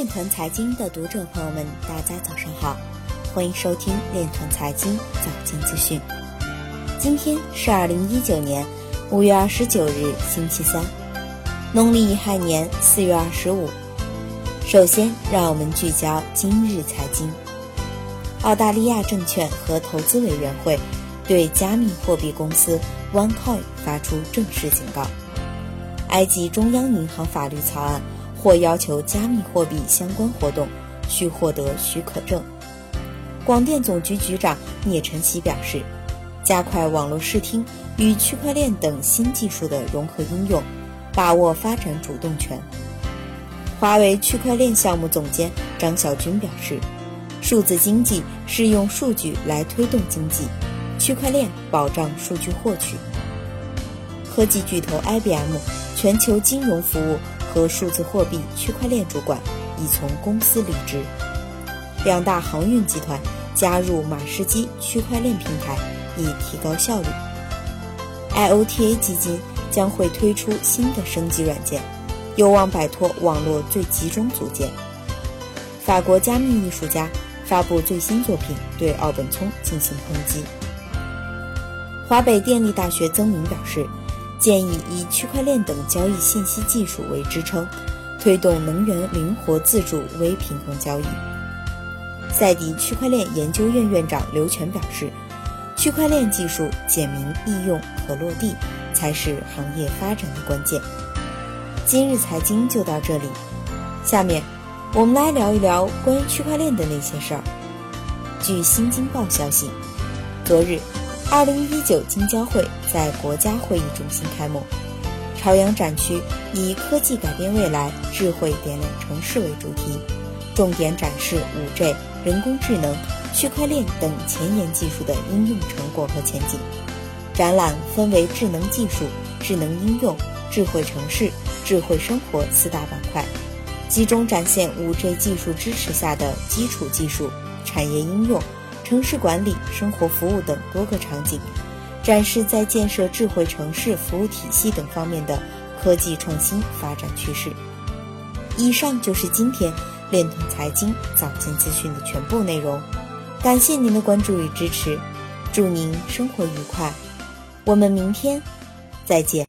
链团财经的读者朋友们，大家早上好，欢迎收听链团财经早间资讯。今天是二零一九年五月二十九日，星期三，农历乙亥年四月二十五。首先，让我们聚焦今日财经。澳大利亚证券和投资委员会对加密货币公司 OneCoin 发出正式警告。埃及中央银行法律草案。或要求加密货币相关活动需获得许可证。广电总局局长聂晨曦表示，加快网络视听与区块链等新技术的融合应用，把握发展主动权。华为区块链项目总监张晓军表示，数字经济是用数据来推动经济，区块链保障数据获取。科技巨头 IBM 全球金融服务。和数字货币区块链主管已从公司离职，两大航运集团加入马士基区块链平台，以提高效率。IOTA 基金将会推出新的升级软件，有望摆脱网络最集中组件。法国加密艺术家发布最新作品，对奥本聪进行抨击。华北电力大学曾明表示。建议以区块链等交易信息技术为支撑，推动能源灵活自主微平衡交易。赛迪区块链研究院院长刘全表示，区块链技术简明易用和落地，才是行业发展的关键。今日财经就到这里，下面我们来聊一聊关于区块链的那些事儿。据新京报消息，昨日。二零一九京交会在国家会议中心开幕，朝阳展区以“科技改变未来，智慧点亮城市”为主题，重点展示五 G、人工智能、区块链等前沿技术的应用成果和前景。展览分为智能技术、智能应用、智慧城市、智慧生活四大板块，集中展现五 G 技术支持下的基础技术、产业应用。城市管理、生活服务等多个场景，展示在建设智慧城市服务体系等方面的科技创新发展趋势。以上就是今天链通财经早间资讯的全部内容，感谢您的关注与支持，祝您生活愉快，我们明天再见。